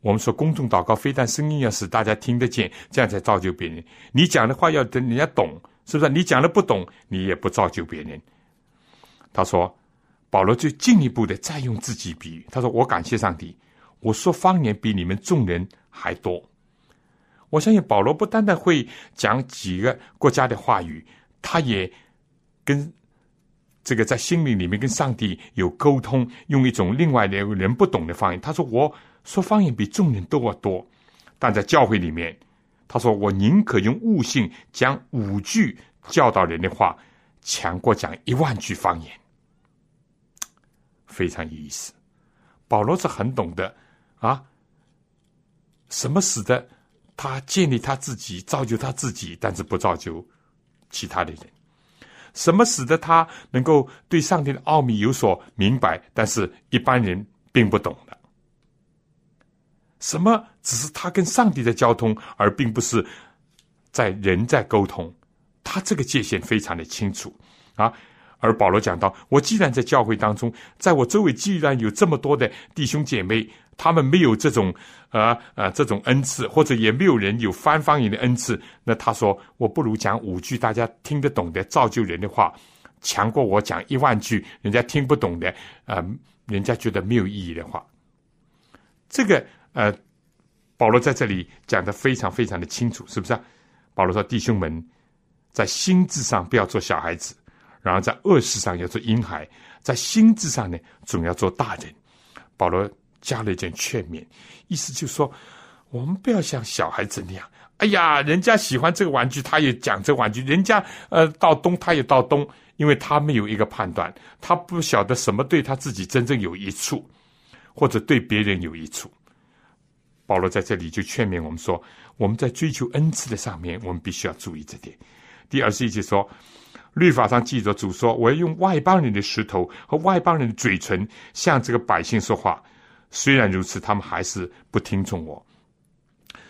我们说公众祷告，非但声音要使大家听得见，这样才造就别人。你讲的话要等人家懂，是不是？你讲的不懂，你也不造就别人。他说，保罗就进一步的再用自己比喻。他说：“我感谢上帝，我说方言比你们众人还多。我相信保罗不单单会讲几个国家的话语，他也跟这个在心灵里面跟上帝有沟通，用一种另外的人不懂的方言。他说：“我说方言比众人都要多，但在教会里面，他说我宁可用悟性讲五句教导人的话，强过讲一万句方言。”非常有意思。保罗是很懂得啊，什么使得他建立他自己、造就他自己，但是不造就其他的人？什么使得他能够对上帝的奥秘有所明白，但是一般人并不懂的？什么只是他跟上帝的交通，而并不是在人在沟通？他这个界限非常的清楚啊。而保罗讲到：“我既然在教会当中，在我周围既然有这么多的弟兄姐妹，他们没有这种呃呃这种恩赐，或者也没有人有翻方言的恩赐，那他说我不如讲五句大家听得懂的造就人的话，强过我讲一万句人家听不懂的，呃，人家觉得没有意义的话。这个呃，保罗在这里讲的非常非常的清楚，是不是？保罗说：弟兄们，在心智上不要做小孩子。”然后在恶事上要做婴孩，在心智上呢，总要做大人。保罗加了一件劝勉，意思就是说，我们不要像小孩子那样。哎呀，人家喜欢这个玩具，他也讲这玩具；人家呃到东，他也到东，因为他没有一个判断，他不晓得什么对他自己真正有益处，或者对别人有益处。保罗在这里就劝勉我们说，我们在追求恩赐的上面，我们必须要注意这点。第二十一节说。律法上记着主说：“我要用外邦人的石头和外邦人的嘴唇向这个百姓说话。”虽然如此，他们还是不听从我。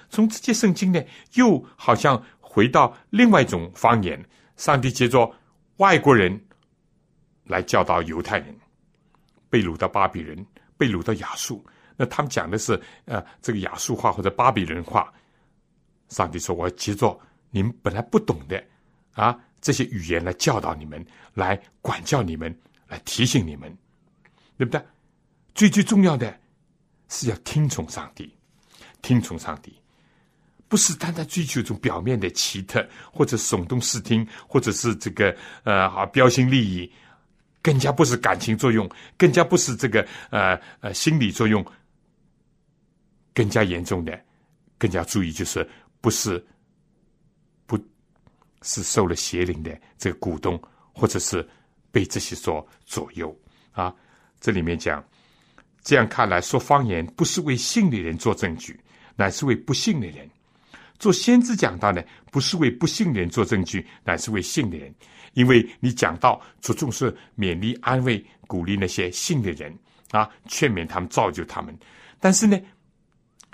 从这些圣经呢，又好像回到另外一种方言。上帝借着外国人来教导犹太人，被掳到巴比伦，被掳到亚述。那他们讲的是呃这个亚述话或者巴比伦话。上帝说：“我要借着你们本来不懂的啊。”这些语言来教导你们，来管教你们，来提醒你们，对不对？最最重要的是要听从上帝，听从上帝，不是单单追求一种表面的奇特，或者耸动视听，或者是这个呃啊标新立异，更加不是感情作用，更加不是这个呃呃心理作用，更加严重的，更加注意就是不是。不是受了邪灵的这个鼓动，或者是被这些所左右啊？这里面讲，这样看来说方言不是为信的人做证据，乃是为不信的人做先知讲道呢？不是为不信的人做证据，乃是为信的人。因为你讲道着重是勉励、安慰、鼓励那些信的人啊，劝勉他们、造就他们。但是呢，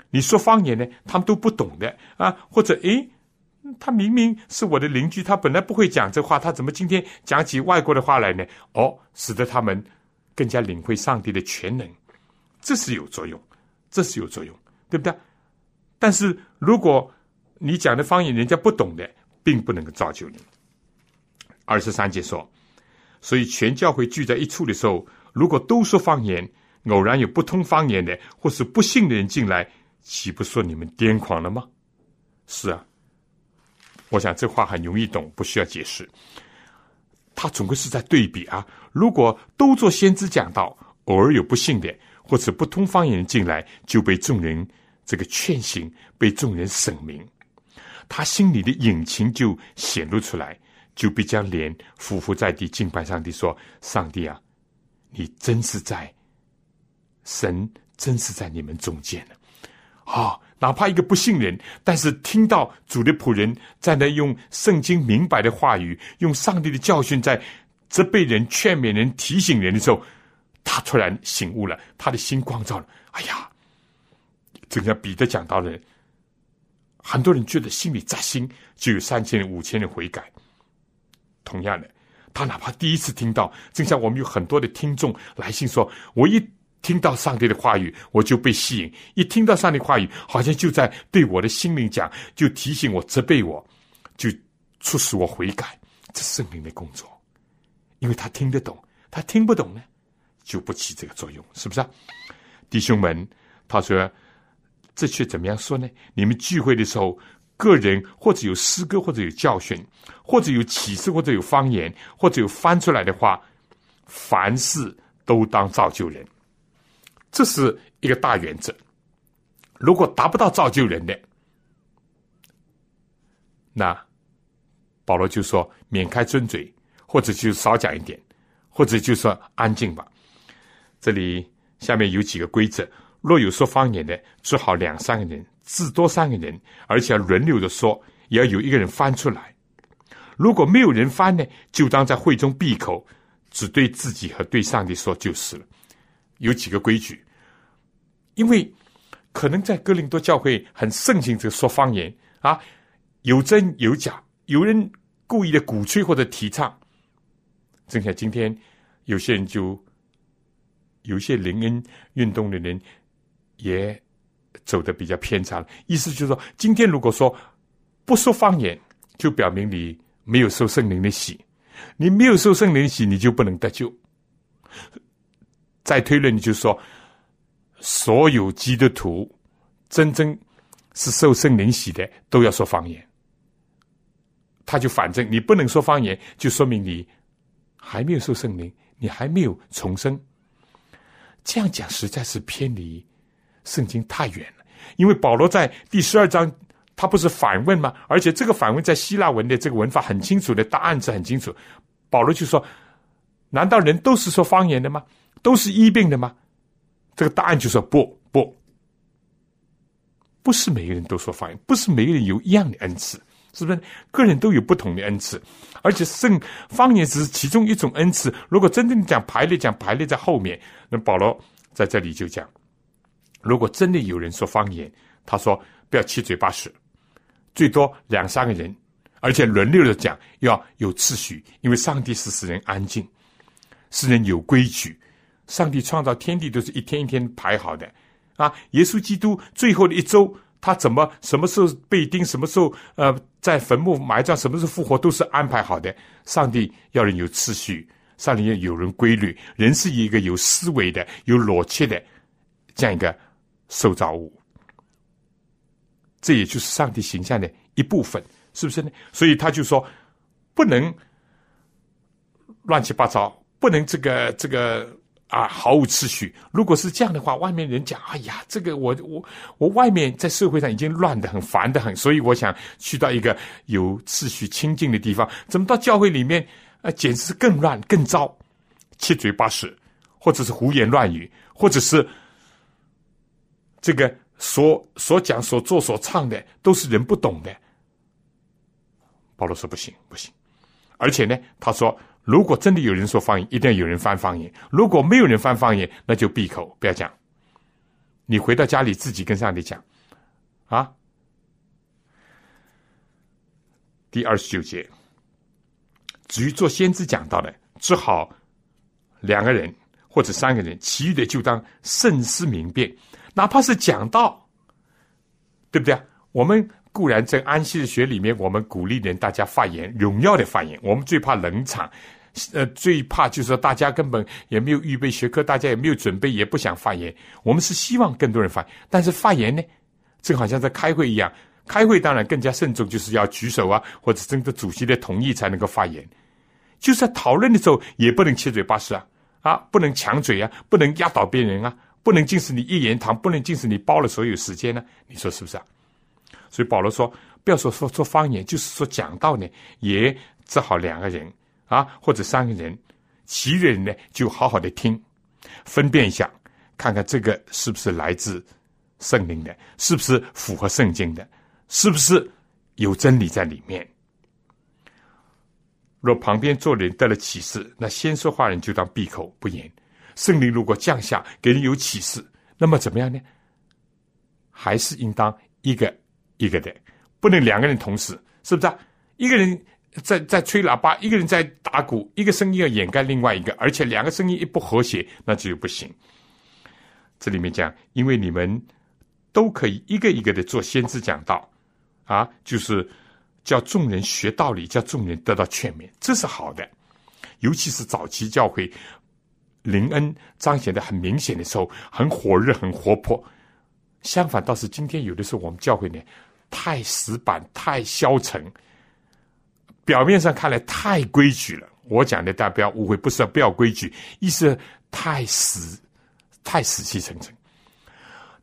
你说方言呢，他们都不懂的啊，或者诶。他明明是我的邻居，他本来不会讲这话，他怎么今天讲起外国的话来呢？哦，使得他们更加领会上帝的全能，这是有作用，这是有作用，对不对？但是如果你讲的方言人家不懂的，并不能够造就你。二十三节说，所以全教会聚在一处的时候，如果都说方言，偶然有不通方言的或是不信的人进来，岂不说你们癫狂了吗？是啊。我想这话很容易懂，不需要解释。他总归是在对比啊。如果都做先知讲道，偶尔有不幸的或者不通方言进来，就被众人这个劝醒，被众人审明，他心里的隐情就显露出来，就必将脸俯伏在地敬拜上帝，说：“上帝啊，你真是在，神真是在你们中间呢。”啊。哪怕一个不信人，但是听到主的仆人在那用圣经明白的话语，用上帝的教训在责备人、劝勉人、提醒人的时候，他突然醒悟了，他的心光照了。哎呀，正像彼得讲到的，很多人觉得心里扎心，就有三千人、五千人悔改。同样的，他哪怕第一次听到，正像我们有很多的听众来信说，我一。听到上帝的话语，我就被吸引。一听到上帝话语，好像就在对我的心灵讲，就提醒我、责备我，就促使我悔改。这圣灵的工作，因为他听得懂，他听不懂呢，就不起这个作用，是不是啊？弟兄们，他说，这却怎么样说呢？你们聚会的时候，个人或者有诗歌，或者有教训，或者有启示，或者有方言，或者有翻出来的话，凡事都当造就人。这是一个大原则。如果达不到造就人的，那保罗就说免开尊嘴，或者就少讲一点，或者就说安静吧。这里下面有几个规则：若有说方言的，最好两三个人，至多三个人，而且要轮流的说，也要有一个人翻出来。如果没有人翻呢，就当在会中闭口，只对自己和对上帝说就是了。有几个规矩，因为可能在哥林多教会很盛行这个说方言啊，有真有假，有人故意的鼓吹或者提倡。正像今天有些人就。有些灵恩运动的人也走的比较偏差，意思就是说，今天如果说不说方言，就表明你没有受圣灵的洗，你没有受圣灵的洗，你就不能得救。再推论，你就说，所有基督徒真正是受圣灵洗的，都要说方言。他就反正你不能说方言，就说明你还没有受圣灵，你还没有重生。这样讲实在是偏离圣经太远了，因为保罗在第十二章他不是反问吗？而且这个反问在希腊文的这个文法很清楚的答案是很清楚。保罗就说：“难道人都是说方言的吗？都是医病的吗？”这个答案就说：“不不，不是每个人都说方言，不是每个人有一样的恩赐。”是不是个人都有不同的恩赐？而且圣方言只是其中一种恩赐。如果真正讲排列，讲排列在后面，那保罗在这里就讲：如果真的有人说方言，他说不要七嘴八舌，最多两三个人，而且轮流的讲，要有秩序，因为上帝是使人安静，使人有规矩。上帝创造天地都是一天一天排好的啊！耶稣基督最后的一周。他怎么什么时候被钉，什么时候呃在坟墓埋葬，什么时候复活，都是安排好的。上帝要人有秩序，上帝要有人规律。人是一个有思维的、有逻辑的这样一个受造物，这也就是上帝形象的一部分，是不是呢？所以他就说，不能乱七八糟，不能这个这个。啊，毫无秩序。如果是这样的话，外面人讲，哎呀，这个我我我外面在社会上已经乱的很，烦的很，所以我想去到一个有秩序、清净的地方。怎么到教会里面啊，简直是更乱、更糟，七嘴八舌，或者是胡言乱语，或者是这个所所讲、所做、所唱的都是人不懂的。保罗说不行，不行。而且呢，他说。如果真的有人说方言，一定要有人翻方言；如果没有人翻方言，那就闭口不要讲。你回到家里自己跟上帝讲，啊。第二十九节，至于做先知讲到的，只好两个人或者三个人，其余的就当慎思明辨。哪怕是讲道，对不对啊？我们。固然在安息的学里面，我们鼓励人大家发言，荣耀的发言。我们最怕冷场。呃，最怕就是说大家根本也没有预备学科，大家也没有准备，也不想发言。我们是希望更多人发，但是发言呢，就好像在开会一样。开会当然更加慎重，就是要举手啊，或者征得主席的同意才能够发言。就是在讨论的时候，也不能七嘴八舌啊，啊，不能抢嘴啊，不能压倒别人啊，不能尽是你一言堂，不能尽是你包了所有时间呢。你说是不是啊？所以保罗说，不要说说说方言，就是说讲道呢，也只好两个人。啊，或者三个人，其余的人呢就好好的听，分辨一下，看看这个是不是来自圣灵的，是不是符合圣经的，是不是有真理在里面。若旁边坐人得了启示，那先说话人就当闭口不言。圣灵如果降下给人有启示，那么怎么样呢？还是应当一个一个的，不能两个人同时，是不是？啊？一个人。在在吹喇叭，一个人在打鼓，一个声音要掩盖另外一个，而且两个声音一不和谐，那就不行。这里面讲，因为你们都可以一个一个的做先知讲道，啊，就是叫众人学道理，叫众人得到劝勉，这是好的。尤其是早期教会灵恩彰显的很明显的时候，很火热，很活泼。相反，倒是今天有的时候我们教会呢，太死板、太消沉，表面上看来太规矩了。我讲的大家不要误会，不是不要规矩，意思太死、太死气沉沉。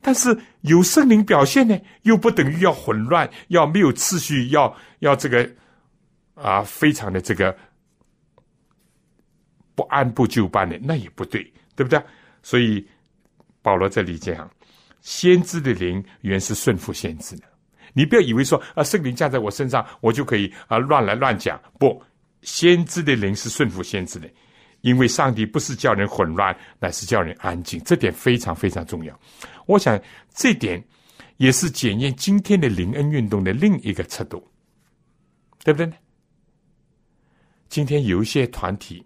但是有圣灵表现呢，又不等于要混乱，要没有秩序，要要这个啊，非常的这个不按部就班的，那也不对，对不对？所以保罗这里讲，先知的灵原是顺服先知的。你不要以为说啊，圣灵降在我身上，我就可以啊乱来乱讲。不，先知的灵是顺服先知的。因为上帝不是叫人混乱，乃是叫人安静，这点非常非常重要。我想这点也是检验今天的灵恩运动的另一个尺度，对不对呢？今天有一些团体，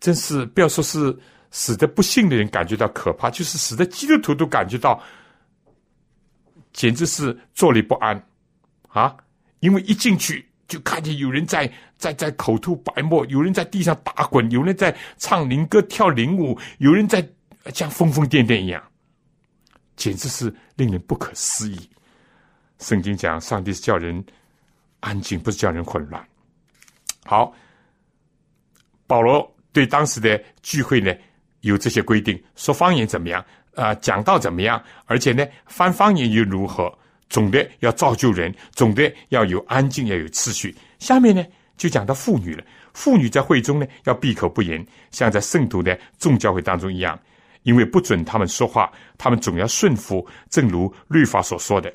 真是不要说是使得不幸的人感觉到可怕，就是使得基督徒都感觉到，简直是坐立不安啊！因为一进去。就看见有人在在在口吐白沫，有人在地上打滚，有人在唱灵歌、跳灵舞，有人在像疯疯癫癫一样，简直是令人不可思议。圣经讲，上帝是叫人安静，不是叫人混乱。好，保罗对当时的聚会呢有这些规定：说方言怎么样？啊，讲道怎么样？而且呢，翻方言又如何？总的要造就人，总的要有安静，要有秩序。下面呢，就讲到妇女了。妇女在会中呢，要闭口不言，像在圣徒的众教会当中一样，因为不准他们说话，他们总要顺服，正如律法所说的。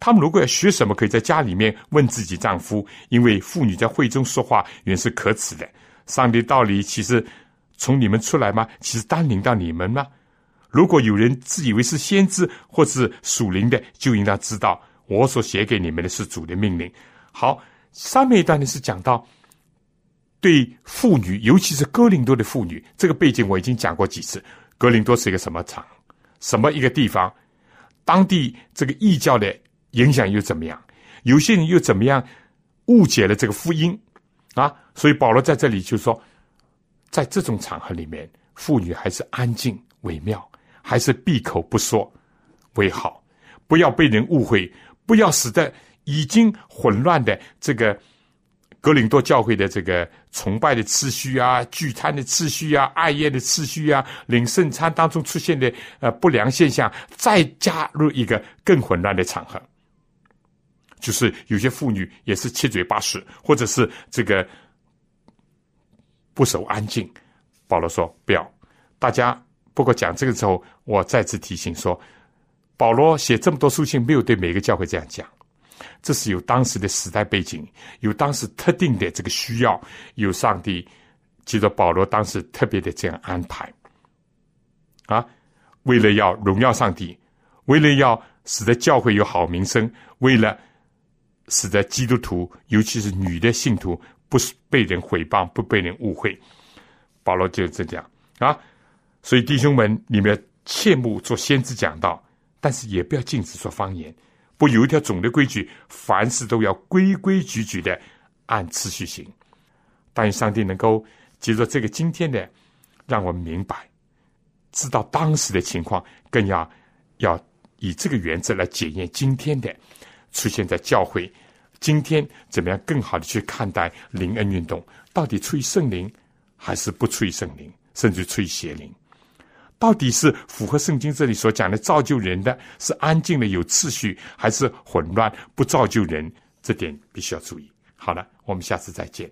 他们如果要学什么，可以在家里面问自己丈夫，因为妇女在会中说话原是可耻的。上帝道理其实从你们出来吗？其实单领到你们吗？如果有人自以为是先知或是属灵的，就应当知道我所写给你们的是主的命令。好，上面一段呢是讲到对妇女，尤其是哥林多的妇女，这个背景我已经讲过几次。哥林多是一个什么场，什么一个地方？当地这个异教的影响又怎么样？有些人又怎么样误解了这个福音啊？所以保罗在这里就说，在这种场合里面，妇女还是安静为妙。还是闭口不说为好，不要被人误会，不要使得已经混乱的这个格林多教会的这个崇拜的次序啊、聚餐的次序啊、爱宴的次序啊、领圣餐当中出现的呃不良现象，再加入一个更混乱的场合，就是有些妇女也是七嘴八舌，或者是这个不守安静。保罗说：“不要，大家。”不过讲这个时候，我再次提醒说，保罗写这么多书信，没有对每个教会这样讲，这是有当时的时代背景，有当时特定的这个需要，有上帝记得保罗当时特别的这样安排，啊，为了要荣耀上帝，为了要使得教会有好名声，为了使得基督徒，尤其是女的信徒，不是被人毁谤，不被人误会，保罗就这样。啊。所以弟兄们，你们切莫做先知讲道，但是也不要禁止说方言。不有一条总的规矩，凡事都要规规矩矩的按次序行。但愿上帝能够接着这个今天的，让我们明白，知道当时的情况，更要要以这个原则来检验今天的出现在教会。今天怎么样更好的去看待灵恩运动？到底出于圣灵，还是不出于圣灵，甚至出于邪灵？到底是符合圣经这里所讲的造就人的是安静的有秩序，还是混乱不造就人？这点必须要注意。好了，我们下次再见。